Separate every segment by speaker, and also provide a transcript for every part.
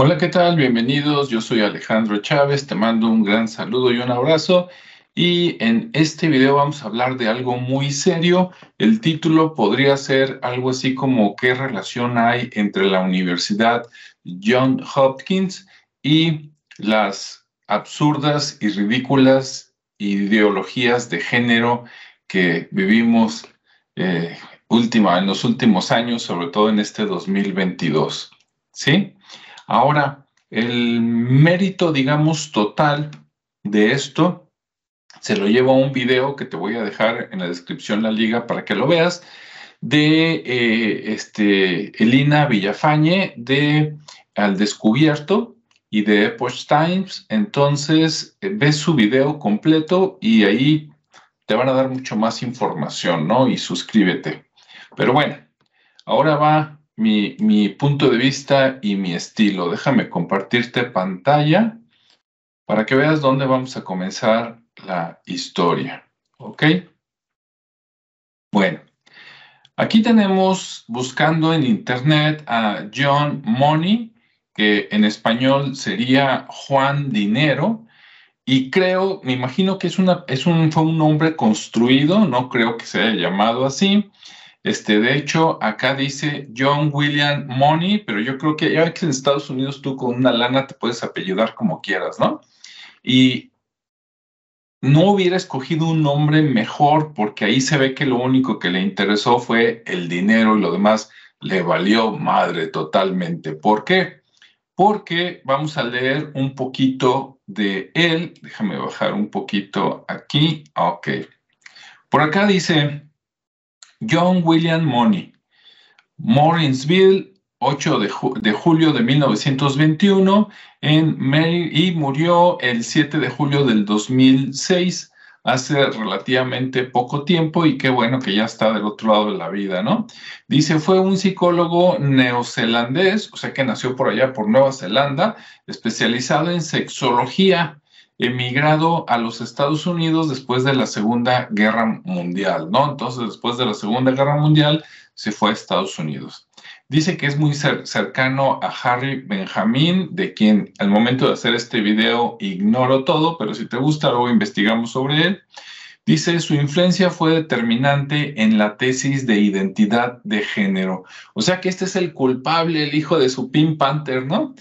Speaker 1: Hola, ¿qué tal? Bienvenidos. Yo soy Alejandro Chávez. Te mando un gran saludo y un abrazo. Y en este video vamos a hablar de algo muy serio. El título podría ser algo así como qué relación hay entre la Universidad John Hopkins y las absurdas y ridículas ideologías de género que vivimos eh, última, en los últimos años, sobre todo en este 2022. ¿Sí? Ahora, el mérito, digamos, total de esto se lo llevo a un video que te voy a dejar en la descripción la liga para que lo veas de eh, este, Elina Villafañe de Al Descubierto y de Epoch Times. Entonces, eh, ves su video completo y ahí te van a dar mucho más información, ¿no? Y suscríbete. Pero bueno, ahora va mi, punto de vista y mi estilo. Déjame compartirte pantalla para que veas dónde vamos a comenzar la historia. ¿Ok? Bueno, aquí tenemos buscando en internet a John Money, que en español sería Juan Dinero, y creo, me imagino que es, una, es un, fue un nombre construido, no creo que se haya llamado así. Este, de hecho, acá dice John William Money, pero yo creo que ya que en Estados Unidos tú con una lana te puedes apellidar como quieras, ¿no? Y no hubiera escogido un nombre mejor porque ahí se ve que lo único que le interesó fue el dinero y lo demás le valió madre totalmente. ¿Por qué? Porque vamos a leer un poquito de él. Déjame bajar un poquito aquí. Ok. Por acá dice, John William Money, Morrinsville, 8 de, julio de 1921, en y murió el 7 de julio del 2006, hace relativamente poco tiempo, y qué bueno que ya está del otro lado de la vida, ¿no? Dice, fue un psicólogo neozelandés, o sea que nació por allá, por Nueva Zelanda, especializado en sexología emigrado a los Estados Unidos después de la Segunda Guerra Mundial, ¿no? Entonces, después de la Segunda Guerra Mundial, se fue a Estados Unidos. Dice que es muy cercano a Harry Benjamin, de quien al momento de hacer este video ignoro todo, pero si te gusta, luego investigamos sobre él. Dice, su influencia fue determinante en la tesis de identidad de género. O sea que este es el culpable, el hijo de su Pink Panther, ¿no?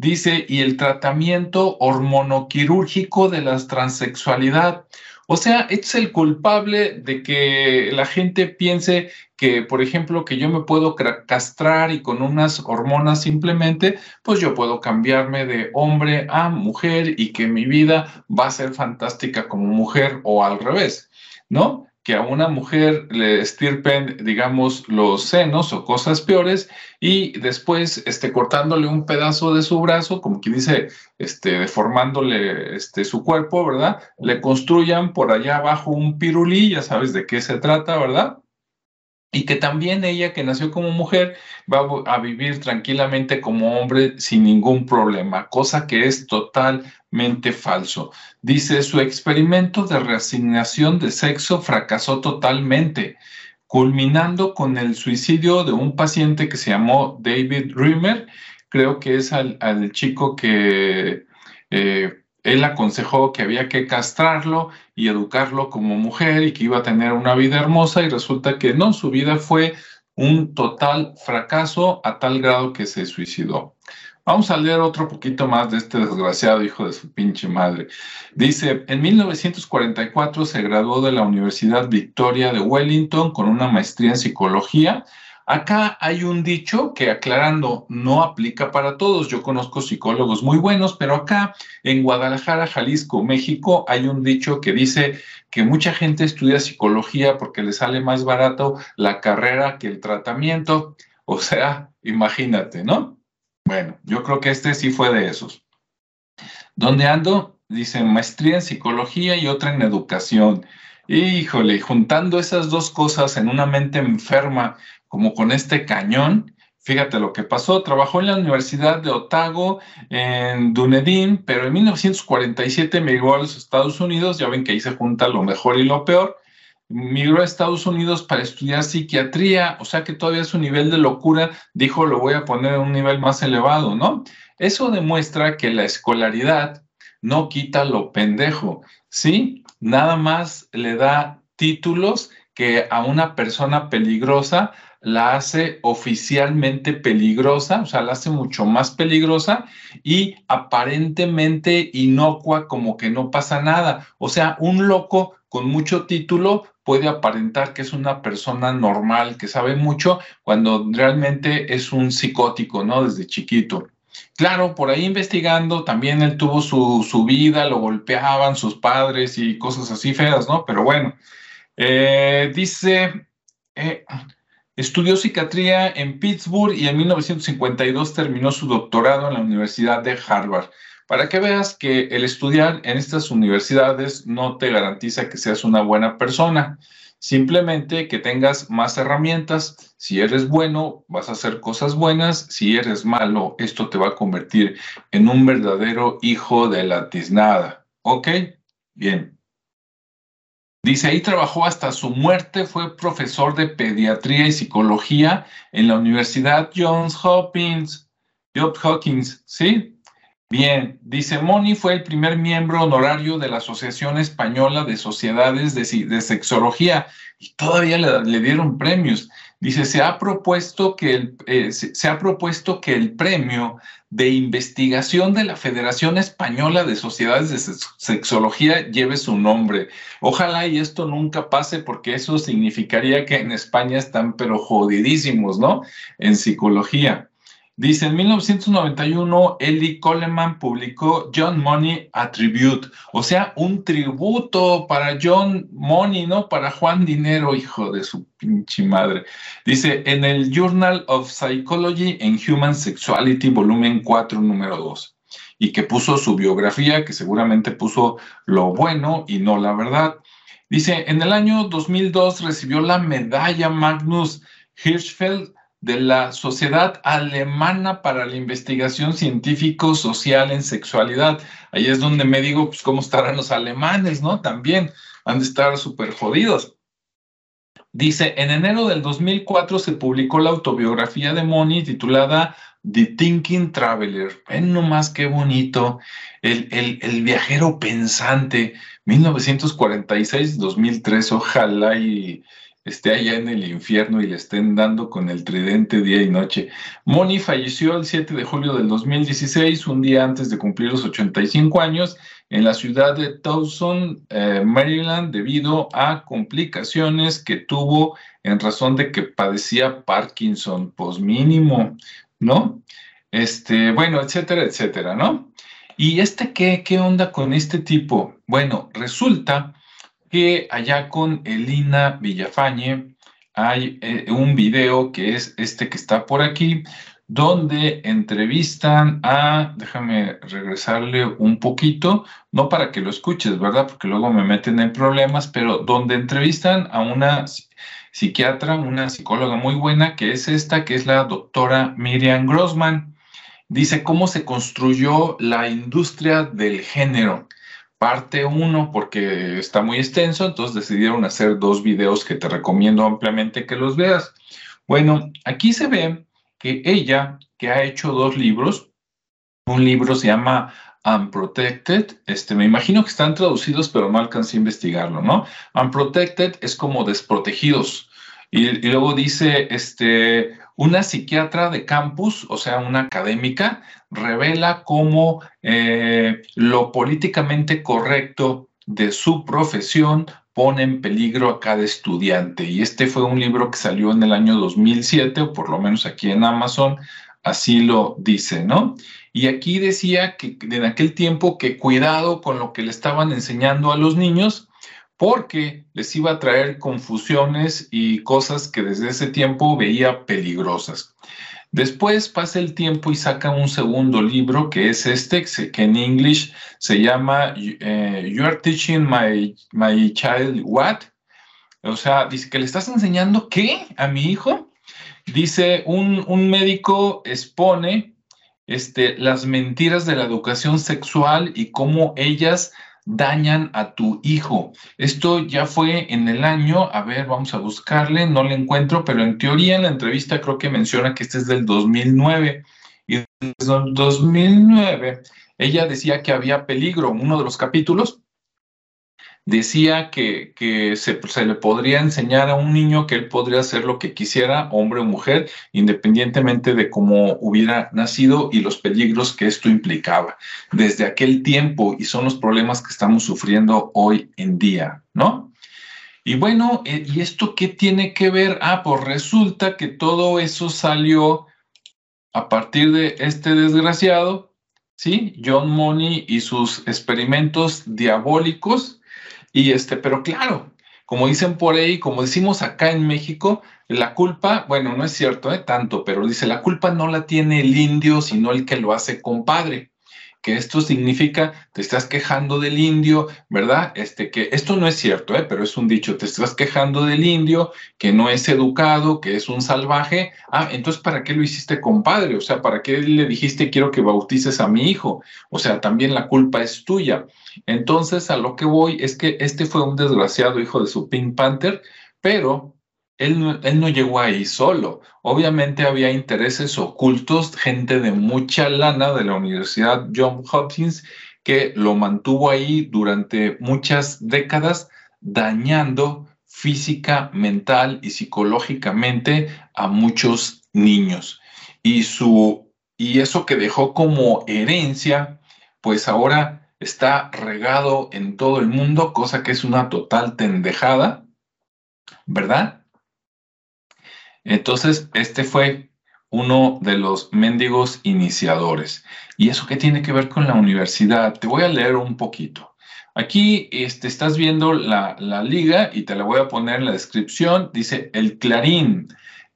Speaker 1: Dice, y el tratamiento hormonoquirúrgico de la transexualidad. O sea, es el culpable de que la gente piense que, por ejemplo, que yo me puedo castrar y con unas hormonas simplemente, pues yo puedo cambiarme de hombre a mujer y que mi vida va a ser fantástica como mujer o al revés, ¿no? Que a una mujer le estirpen, digamos, los senos o cosas peores y después este, cortándole un pedazo de su brazo, como quien dice, este, deformándole este, su cuerpo, ¿verdad? Le construyan por allá abajo un pirulí, ya sabes de qué se trata, ¿verdad? y que también ella que nació como mujer va a vivir tranquilamente como hombre sin ningún problema, cosa que es falso. Dice, su experimento de reasignación de sexo fracasó totalmente, culminando con el suicidio de un paciente que se llamó David Rimmer, creo que es al, chico que... Eh, él aconsejó que había que castrarlo y educarlo como mujer y que iba a tener una vida hermosa y resulta que no, su vida fue un total fracaso a tal grado que se suicidó. Vamos a leer otro poquito más de este desgraciado hijo de su pinche madre. Dice, en 1944 se graduó de la Universidad Victoria de Wellington con una maestría en psicología Acá hay un dicho que aclarando no aplica para todos. Yo conozco psicólogos muy buenos, pero acá en Guadalajara, Jalisco, México, hay un dicho que dice que mucha gente estudia psicología porque le sale más barato la carrera que el tratamiento. O sea, imagínate, ¿no? Bueno, yo creo que este sí fue de esos. ¿Dónde ando? Dice maestría en psicología y otra en educación. Híjole, juntando esas dos cosas en una mente enferma como con este cañón. Fíjate lo que pasó. Trabajó en la Universidad de Otago, en Dunedin, pero en 1947 emigró a los Estados Unidos. Ya ven que ahí se junta lo mejor y lo peor. Migró a Estados Unidos para estudiar psiquiatría, o sea que todavía su nivel de locura dijo, lo voy a poner a un nivel más elevado, ¿no? Eso demuestra que la escolaridad no quita lo pendejo, ¿sí? Nada más le da títulos que a una persona peligrosa la hace oficialmente peligrosa, o sea, la hace mucho más peligrosa y aparentemente inocua, como que no pasa nada. O sea, un loco con mucho título puede aparentar que es una persona normal, que sabe mucho, cuando realmente es un psicótico, ¿no? Desde chiquito. Claro, por ahí investigando, también él tuvo su, vida, lo golpeaban sus padres y cosas así feas, ¿no? Pero bueno, eh, dice, eh, estudió psiquiatría en Pittsburgh y en 1952 terminó su doctorado en la Universidad de Harvard. Para que veas que el estudiar en estas universidades no te garantiza que seas una buena persona. Simplemente que tengas más herramientas. Si eres bueno, vas a hacer cosas buenas. Si eres malo, esto te va a convertir en un verdadero hijo de la tiznada. ¿Ok? Bien. Dice, ahí trabajó hasta su muerte, fue profesor de pediatría y psicología en la Universidad Johns Hopkins. Johns Hopkins, ¿sí? Bien, dice Moni fue el primer miembro honorario de la Asociación Española de Sociedades de, Sexología y todavía le, dieron premios. Dice, se ha, propuesto que el, eh, se, ha propuesto que el premio de investigación de la Federación Española de Sociedades de Sexología lleve su nombre. Ojalá y esto nunca pase porque eso significaría que en España están pero jodidísimos, ¿no? En psicología. Dice, en 1991, Eli Coleman publicó John Money Attribute, o sea, un tributo para John Money, ¿no? Para Juan Dinero, hijo de su pinche madre. Dice, en el Journal of Psychology and Human Sexuality, volumen 4, número 2, y que puso su biografía, que seguramente puso lo bueno y no la verdad. Dice, en el año 2002 recibió la medalla Magnus Hirschfeld de la Sociedad Alemana para la Investigación Científico-Social en Sexualidad. Ahí es donde me digo, pues, ¿cómo estarán los alemanes, no? También han de estar súper jodidos. Dice, en enero del 2004 se publicó la autobiografía de Moni titulada The Thinking Traveler. Ven nomás qué bonito. El, el, el viajero pensante, 1946-2003. Ojalá y esté allá en el infierno y le estén dando con el tridente día y noche. Moni falleció el 7 de julio del 2016, un día antes de cumplir los 85 años, en la ciudad de Towson, eh, Maryland, debido a complicaciones que tuvo en razón de que padecía Parkinson, pues mínimo, ¿no? Este, bueno, etcétera, etcétera, ¿no? ¿Y este qué, qué onda con este tipo? Bueno, resulta que allá con Elina Villafañe hay eh, un video que es este que está por aquí, donde entrevistan a, déjame regresarle un poquito, no para que lo escuches, ¿verdad? Porque luego me meten en problemas, pero donde entrevistan a una psiquiatra, una psicóloga muy buena, que es esta, que es la doctora Miriam Grossman. Dice cómo se construyó la industria del género parte uno porque está muy extenso, entonces decidieron hacer dos videos que te recomiendo ampliamente que los veas. Bueno, aquí se ve que ella, que ha hecho dos libros, un libro se llama Unprotected, este, me imagino que están traducidos, pero no alcancé a investigarlo, ¿no? Unprotected es como desprotegidos. Y luego dice, este, una psiquiatra de campus, o sea, una académica, revela cómo eh, lo políticamente correcto de su profesión pone en peligro a cada estudiante. Y este fue un libro que salió en el año 2007, o por lo menos aquí en Amazon, así lo dice, ¿no? Y aquí decía que en aquel tiempo que cuidado con lo que le estaban enseñando a los niños, porque les iba a traer confusiones y cosas que desde ese tiempo veía peligrosas. Después pasa el tiempo y saca un segundo libro que es este, que en inglés se llama eh, You are teaching my, my child what? O sea, dice que le estás enseñando qué a mi hijo. Dice, un, un médico expone este, las mentiras de la educación sexual y cómo ellas dañan a tu hijo. Esto ya fue en el año, a ver, vamos a buscarle, no le encuentro, pero en teoría en la entrevista creo que menciona que este es del 2009. Y desde el 2009 ella decía que había peligro. Uno de los capítulos decía que, se, se, le podría enseñar a un niño que él podría hacer lo que quisiera, hombre o mujer, independientemente de cómo hubiera nacido y los peligros que esto implicaba desde aquel tiempo y son los problemas que estamos sufriendo hoy en día, ¿no? Y bueno, eh, ¿y esto qué tiene que ver? Ah, pues resulta que todo eso salió a partir de este desgraciado, ¿sí? John Money y sus experimentos diabólicos y este, pero claro, como dicen por ahí, como decimos acá en México, la culpa, bueno, no es cierto, ¿eh? tanto, pero dice, la culpa no la tiene el indio, sino el que lo hace compadre que esto significa te estás quejando del indio, ¿verdad? Este, que esto no es cierto, ¿eh? pero es un dicho, te estás quejando del indio, que no es educado, que es un salvaje. Ah, entonces, ¿para qué lo hiciste compadre? O sea, ¿para qué le dijiste quiero que bautices a mi hijo? O sea, también la culpa es tuya. Entonces, a lo que voy es que este fue un desgraciado hijo de su Pink Panther, pero él no, llegó ahí solo. Obviamente había intereses ocultos, gente de mucha lana de la Universidad John Hopkins que lo mantuvo ahí durante muchas décadas, dañando física, mental y psicológicamente a muchos niños. Y, su, y eso que dejó como herencia, pues ahora está regado en todo el mundo, cosa que es una total tendejada, ¿verdad? Entonces, este fue uno de los mendigos iniciadores. ¿Y eso qué tiene que ver con la universidad? Te voy a leer un poquito. Aquí este, estás viendo la, la liga y te la voy a poner en la descripción. Dice el Clarín.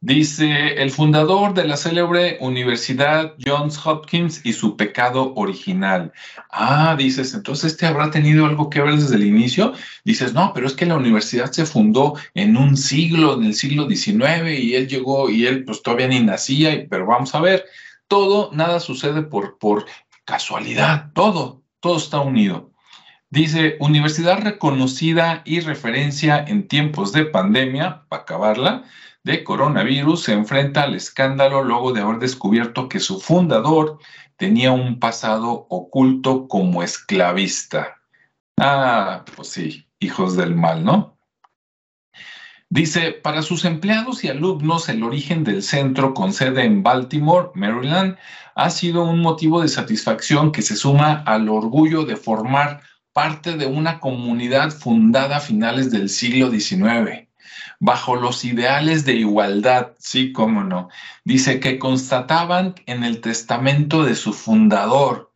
Speaker 1: Dice, el fundador de la célebre Universidad Johns Hopkins y su pecado original. Ah, dices, entonces este habrá tenido algo que ver desde el inicio. Dices, no, pero es que la universidad se fundó en un siglo, en el siglo XIX, y él llegó y él pues todavía ni nacía, pero vamos a ver, todo, nada sucede por, por casualidad, todo, todo está unido. Dice, universidad reconocida y referencia en tiempos de pandemia, para acabarla, de coronavirus se enfrenta al escándalo luego de haber descubierto que su fundador tenía un pasado oculto como esclavista. Ah, pues sí, hijos del mal, ¿no? Dice, para sus empleados y alumnos, el origen del centro con sede en Baltimore, Maryland, ha sido un motivo de satisfacción que se suma al orgullo de formar parte de una comunidad fundada a finales del siglo XIX bajo los ideales de igualdad, sí, cómo no. Dice que constataban en el testamento de su fundador,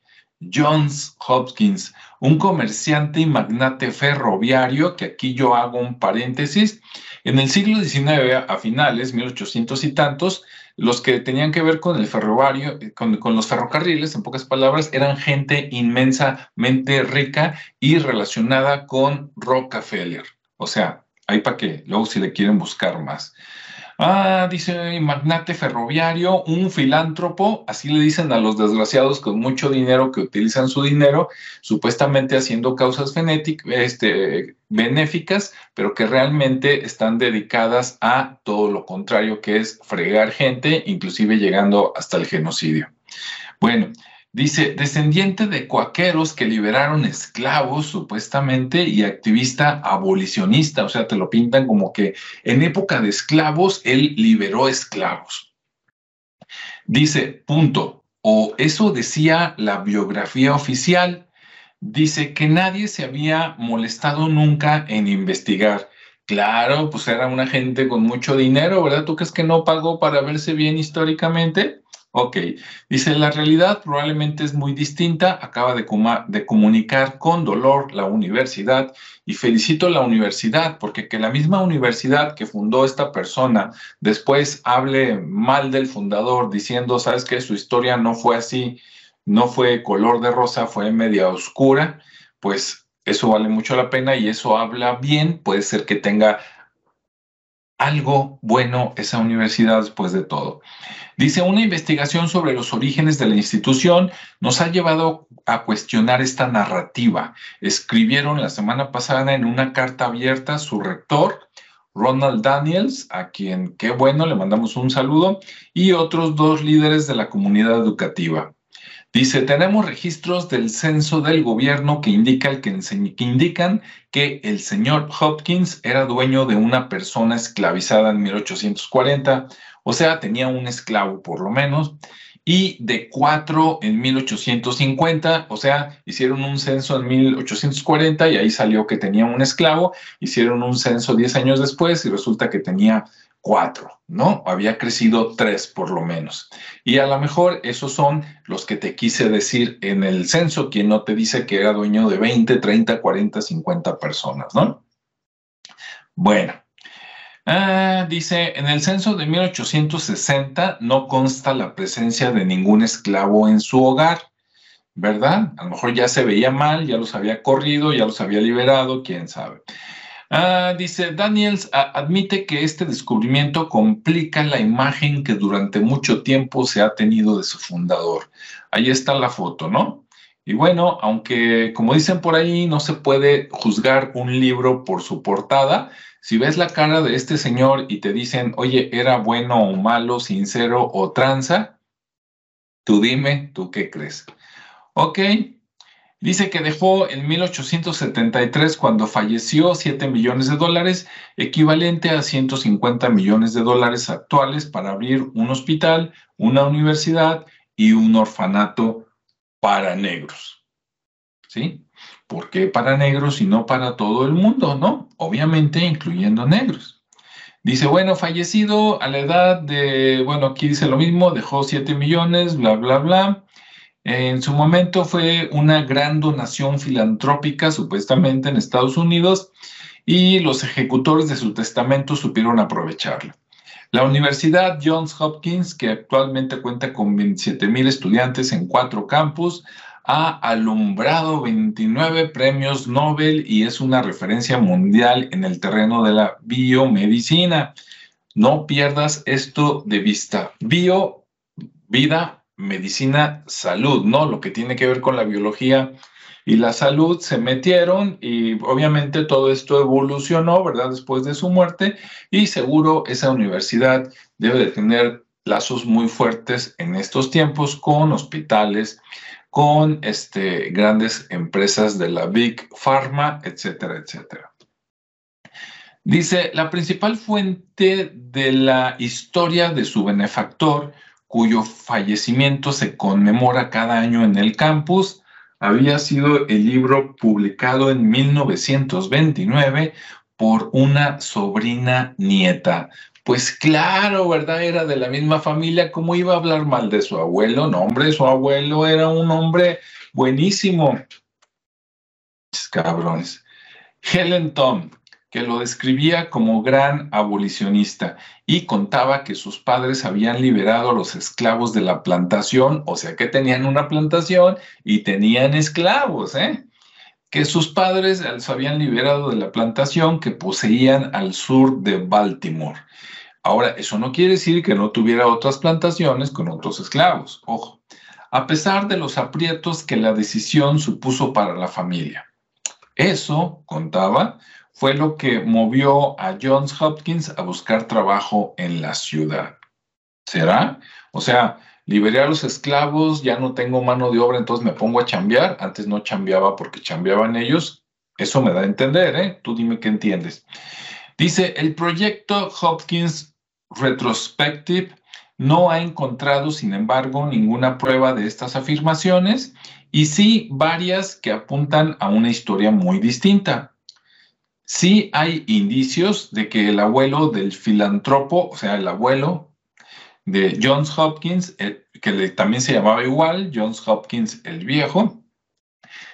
Speaker 1: Johns Hopkins, un comerciante y magnate ferroviario, que aquí yo hago un paréntesis, en el siglo XIX, a finales, 1800 y tantos, los que tenían que ver con el ferroviario, con, con, los ferrocarriles, en pocas palabras, eran gente inmensamente rica y relacionada con Rockefeller. O sea, Ahí para que luego si le quieren buscar más. Ah, dice magnate ferroviario, un filántropo, así le dicen a los desgraciados con mucho dinero que utilizan su dinero, supuestamente haciendo causas este, benéficas, pero que realmente están dedicadas a todo lo contrario, que es fregar gente, inclusive llegando hasta el genocidio. Bueno, Dice, descendiente de cuaqueros que liberaron esclavos supuestamente y activista abolicionista, o sea, te lo pintan como que en época de esclavos él liberó esclavos. Dice, punto, o eso decía la biografía oficial, dice que nadie se había molestado nunca en investigar. Claro, pues era una gente con mucho dinero, ¿verdad? ¿Tú crees que no pagó para verse bien históricamente? Ok, dice, la realidad probablemente es muy distinta, acaba de, comunicar con dolor la universidad y felicito a la universidad porque que la misma universidad que fundó esta persona después hable mal del fundador diciendo, sabes que su historia no fue así, no fue color de rosa, fue media oscura, pues eso vale mucho la pena y eso habla bien, puede ser que tenga algo bueno esa universidad después de todo. Dice, una investigación sobre los orígenes de la institución nos ha llevado a cuestionar esta narrativa. Escribieron la semana pasada en una carta abierta su rector, Ronald Daniels, a quien, qué bueno, le mandamos un saludo, y otros dos líderes de la comunidad educativa. Dice, tenemos registros del censo del gobierno que, indica que, que indican que el señor Hopkins era dueño de una persona esclavizada en 1840 o sea, tenía un esclavo por lo menos, y de cuatro en 1850, o sea, hicieron un censo en 1840 y ahí salió que tenía un esclavo, hicieron un censo diez años después y resulta que tenía cuatro, ¿no? Había crecido tres por lo menos. Y a lo mejor esos son los que te quise decir en el censo, quien no te dice que era dueño de 20, 30, 40, 50 personas, ¿no? Bueno, Ah, dice, en el censo de 1860 no consta la presencia de ningún esclavo en su hogar, ¿verdad? A lo mejor ya se veía mal, ya los había corrido, ya los había liberado, quién sabe. Ah, dice, Daniels admite que este descubrimiento complica la imagen que durante mucho tiempo se ha tenido de su fundador. Ahí está la foto, ¿no? Y bueno, aunque como dicen por ahí, no se puede juzgar un libro por su portada, si ves la cara de este señor y te dicen, oye, era bueno o malo, sincero o tranza, tú dime, ¿tú qué crees? Ok, dice que dejó en 1873, cuando falleció, 7 millones de dólares, equivalente a 150 millones de dólares actuales para abrir un hospital, una universidad y un orfanato para negros. ¿Sí? ¿Por qué para negros y no para todo el mundo? No, obviamente incluyendo negros. Dice, bueno, fallecido a la edad de, bueno, aquí dice lo mismo, dejó 7 millones, bla, bla, bla. En su momento fue una gran donación filantrópica, supuestamente en Estados Unidos, y los ejecutores de su testamento supieron aprovecharlo. La Universidad Johns Hopkins, que actualmente cuenta con 27 mil estudiantes en cuatro campus, ha alumbrado 29 premios Nobel y es una referencia mundial en el terreno de la biomedicina. No pierdas esto de vista. Bio, vida, medicina, salud, ¿no? Lo que tiene que ver con la biología y la salud se metieron y obviamente todo esto evolucionó, ¿verdad? Después de su muerte y seguro esa universidad debe de tener lazos muy fuertes en estos tiempos con hospitales, con este, grandes empresas de la Big Pharma, etcétera, etcétera. Dice, la principal fuente de la historia de su benefactor, cuyo fallecimiento se conmemora cada año en el campus, había sido el libro publicado en 1929 por una sobrina nieta pues claro, ¿verdad? Era de la misma familia, ¿cómo iba a hablar mal de su abuelo? No, hombre, su abuelo era un hombre buenísimo. Cabrones. Helen Tom, que lo describía como gran abolicionista y contaba que sus padres habían liberado a los esclavos de la plantación, o sea que tenían una plantación y tenían esclavos, ¿eh? que sus padres los habían liberado de la plantación que poseían al sur de Baltimore Ahora, eso no quiere decir que no tuviera otras plantaciones con otros esclavos, ojo, a pesar de los aprietos que la decisión supuso para la familia. Eso, contaba, fue lo que movió a Johns Hopkins a buscar trabajo en la ciudad. ¿Será? O sea, liberé a los esclavos, ya no tengo mano de obra, entonces me pongo a chambear. Antes no chambeaba porque chambeaban ellos. Eso me da a entender, ¿eh? Tú dime qué entiendes. Dice, el proyecto Hopkins Retrospective no ha encontrado, sin embargo, ninguna prueba de estas afirmaciones y sí varias que apuntan a una historia muy distinta. Sí hay indicios de que el abuelo del filántropo, o sea, el abuelo de Johns Hopkins, eh, que también se llamaba igual, Johns Hopkins el Viejo,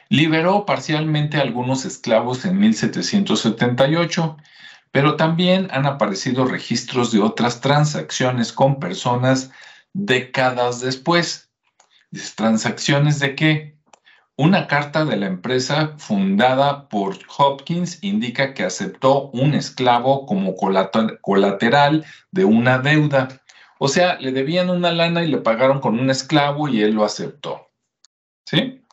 Speaker 1: liberó parcialmente a algunos esclavos en 1778 pero también han aparecido registros de otras transacciones con personas décadas después. ¿Transacciones de qué? una carta de la empresa fundada por Hopkins indica que aceptó un esclavo como colateral de una deuda. O sea, le debían una lana y le pagaron con un esclavo y él lo aceptó. ¿Sí?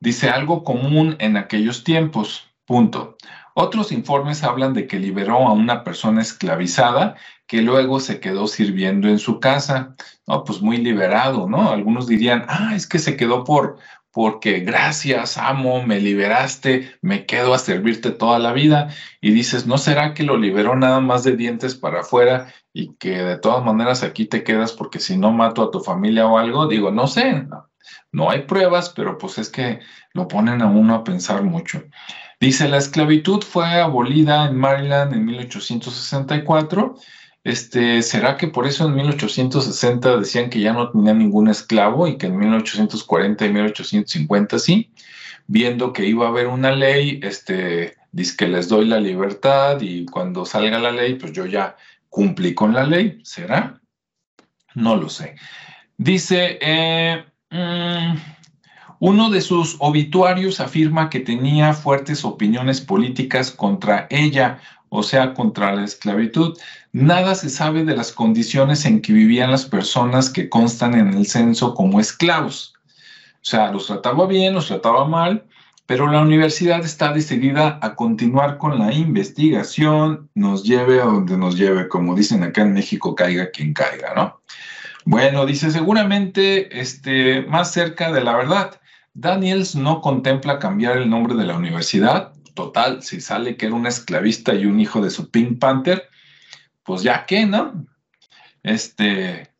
Speaker 1: Dice algo común en aquellos tiempos. Punto. Otros informes hablan de que liberó a una persona esclavizada que luego se quedó sirviendo en su casa. No, pues muy liberado, ¿no? Algunos dirían, ah, es que se quedó por, porque gracias, amo, me liberaste, me quedo a servirte toda la vida. Y dices, ¿no será que lo liberó nada más de dientes para afuera y que de todas maneras aquí te quedas porque si no mato a tu familia o algo? Digo, no sé, no, hay pruebas, pero pues es que lo ponen a uno a pensar mucho. Dice, la esclavitud fue abolida en Maryland en 1864 este, ¿Será que por eso en 1860 decían que ya no tenía ningún esclavo y que en 1840 y 1850 sí? Viendo que iba a haber una ley, este, dice que les doy la libertad y cuando salga la ley, pues yo ya cumplí con la ley. ¿Será? No lo sé. Dice, eh, mm, uno de sus obituarios afirma que tenía fuertes opiniones políticas contra ella, o sea, contra la esclavitud. Nada se sabe de las condiciones en que vivían las personas que constan en el censo como esclavos. O sea, los trataba bien, los trataba mal, pero la universidad está decidida a continuar con la investigación, nos lleve a donde nos lleve, como dicen acá en México, caiga quien caiga, ¿no? Bueno, dice seguramente este, más cerca de la verdad. Daniels no contempla cambiar el nombre de la universidad. Total, si sale que era un esclavista y un hijo de su Pink Panther, pues ya que, ¿no? Este,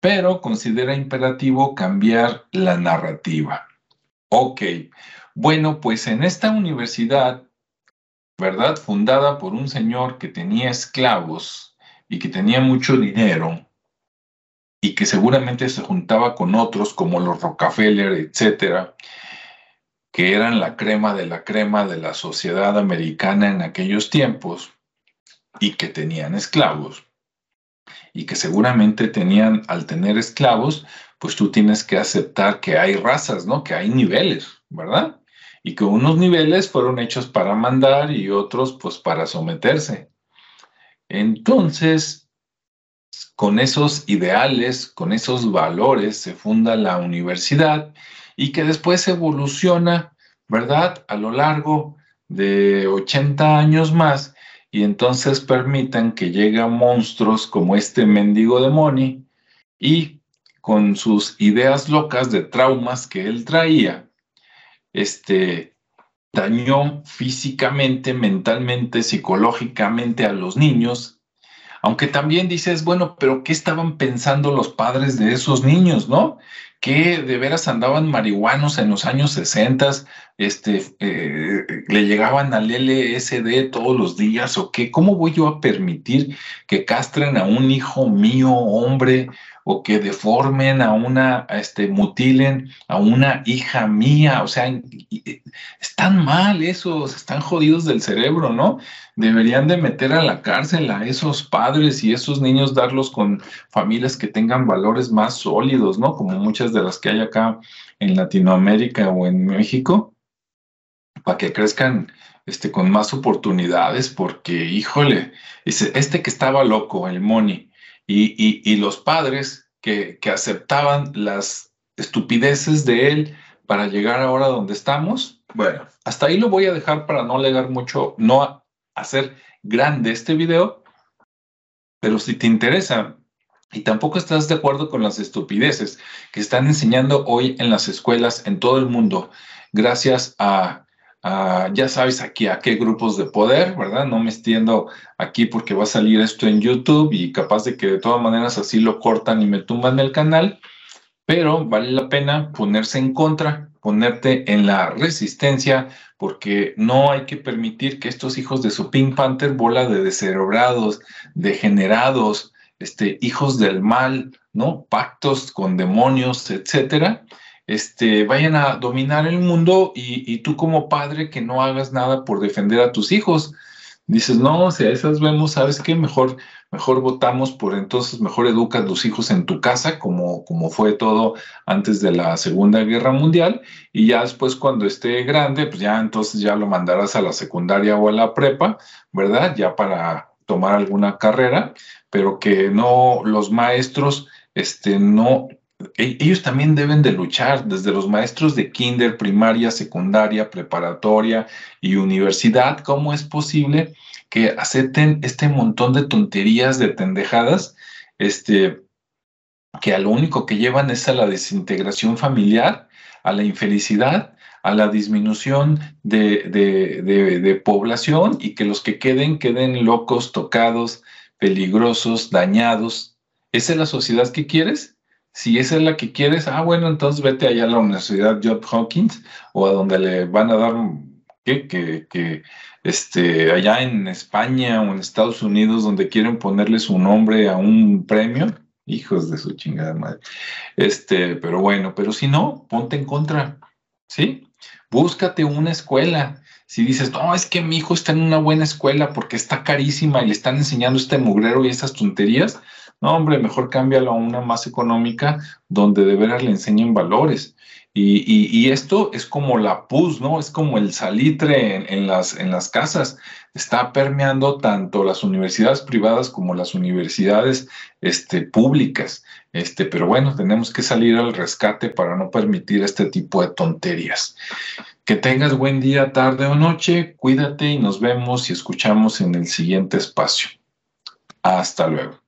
Speaker 1: pero considera imperativo cambiar la narrativa. Ok, bueno, pues en esta universidad, ¿verdad? Fundada por un señor que tenía esclavos y que tenía mucho dinero y que seguramente se juntaba con otros como los Rockefeller, etcétera, que eran la crema de la crema de la sociedad americana en aquellos tiempos, y que tenían esclavos y que seguramente tenían, al tener esclavos, pues tú tienes que aceptar que hay razas, ¿no? Que hay niveles, ¿verdad? Y que unos niveles fueron hechos para mandar y otros pues para someterse. Entonces, con esos ideales, con esos valores se funda la universidad y que después evoluciona, ¿verdad? A lo largo de 80 años más y entonces permitan que lleguen monstruos como este mendigo de Moni y con sus ideas locas de traumas que él traía, este, dañó físicamente, mentalmente, psicológicamente a los niños, aunque también dices, bueno, pero ¿qué estaban pensando los padres de esos niños, no? que de veras andaban marihuanos en los años 60, este, eh, le llegaban al LSD todos los días o qué, ¿cómo voy yo a permitir que castren a un hijo mío, hombre, o que deformen a una, este, mutilen a una hija mía, o sea, están mal esos, están jodidos del cerebro, ¿no? Deberían de meter a la cárcel a esos padres y esos niños, darlos con familias que tengan valores más sólidos, ¿no? Como muchas de las que hay acá en Latinoamérica o en México, para que crezcan este, con más oportunidades, porque, híjole, este que estaba loco, el Moni, y, los padres que, aceptaban las estupideces de él para llegar ahora donde estamos. Bueno, hasta ahí lo voy a dejar para no legar mucho, no hacer grande este video, pero si te interesa y tampoco estás de acuerdo con las estupideces que están enseñando hoy en las escuelas en todo el mundo, gracias a Ah, ya sabes aquí a qué grupos de poder, ¿verdad? No me extiendo aquí porque va a salir esto en YouTube y capaz de que de todas maneras así lo cortan y me tumban el canal, pero vale la pena ponerse en contra, ponerte en la resistencia, porque no hay que permitir que estos hijos de su Pink Panther, bola de descerebrados, degenerados, este, hijos del mal, ¿no? Pactos con demonios, etcétera, este, vayan a dominar el mundo y, tú como padre que no hagas nada por defender a tus hijos. Dices, no, si a esas vemos, ¿sabes qué? Mejor, mejor votamos por entonces, mejor educas los hijos en tu casa, como, como fue todo antes de la Segunda Guerra Mundial, y ya después cuando esté grande, pues ya entonces ya lo mandarás a la secundaria o a la prepa, ¿verdad? Ya para tomar alguna carrera, pero que no, los maestros, este, no, ellos también deben de luchar desde los maestros de kinder, primaria, secundaria, preparatoria y universidad. ¿Cómo es posible que acepten este montón de tonterías, de tendejadas, este, que a lo único que llevan es a la desintegración familiar, a la infelicidad, a la disminución de, de población y que los que queden queden locos, tocados, peligrosos, dañados? ¿Esa es la sociedad que quieres? Si esa es la que quieres, ah, bueno, entonces vete allá a la Universidad John Hawkins o a donde le van a dar, ¿qué? Que, que este, allá en España o en Estados Unidos, donde quieren ponerle su nombre a un premio. Hijos de su chingada madre. Este, pero bueno, pero si no, ponte en contra, ¿sí? Búscate una escuela. Si dices, no, es que mi hijo está en una buena escuela porque está carísima y le están enseñando este mugrero y esas tonterías, no, hombre, mejor cámbialo a una más económica donde de veras le enseñen valores. Y, esto es como la pus, ¿no? Es como el salitre en, las, casas. Está permeando tanto las universidades privadas como las universidades este, públicas. Este, pero bueno, tenemos que salir al rescate para no permitir este tipo de tonterías. Que tengas buen día, tarde o noche. Cuídate y nos vemos y escuchamos en el siguiente espacio. Hasta luego.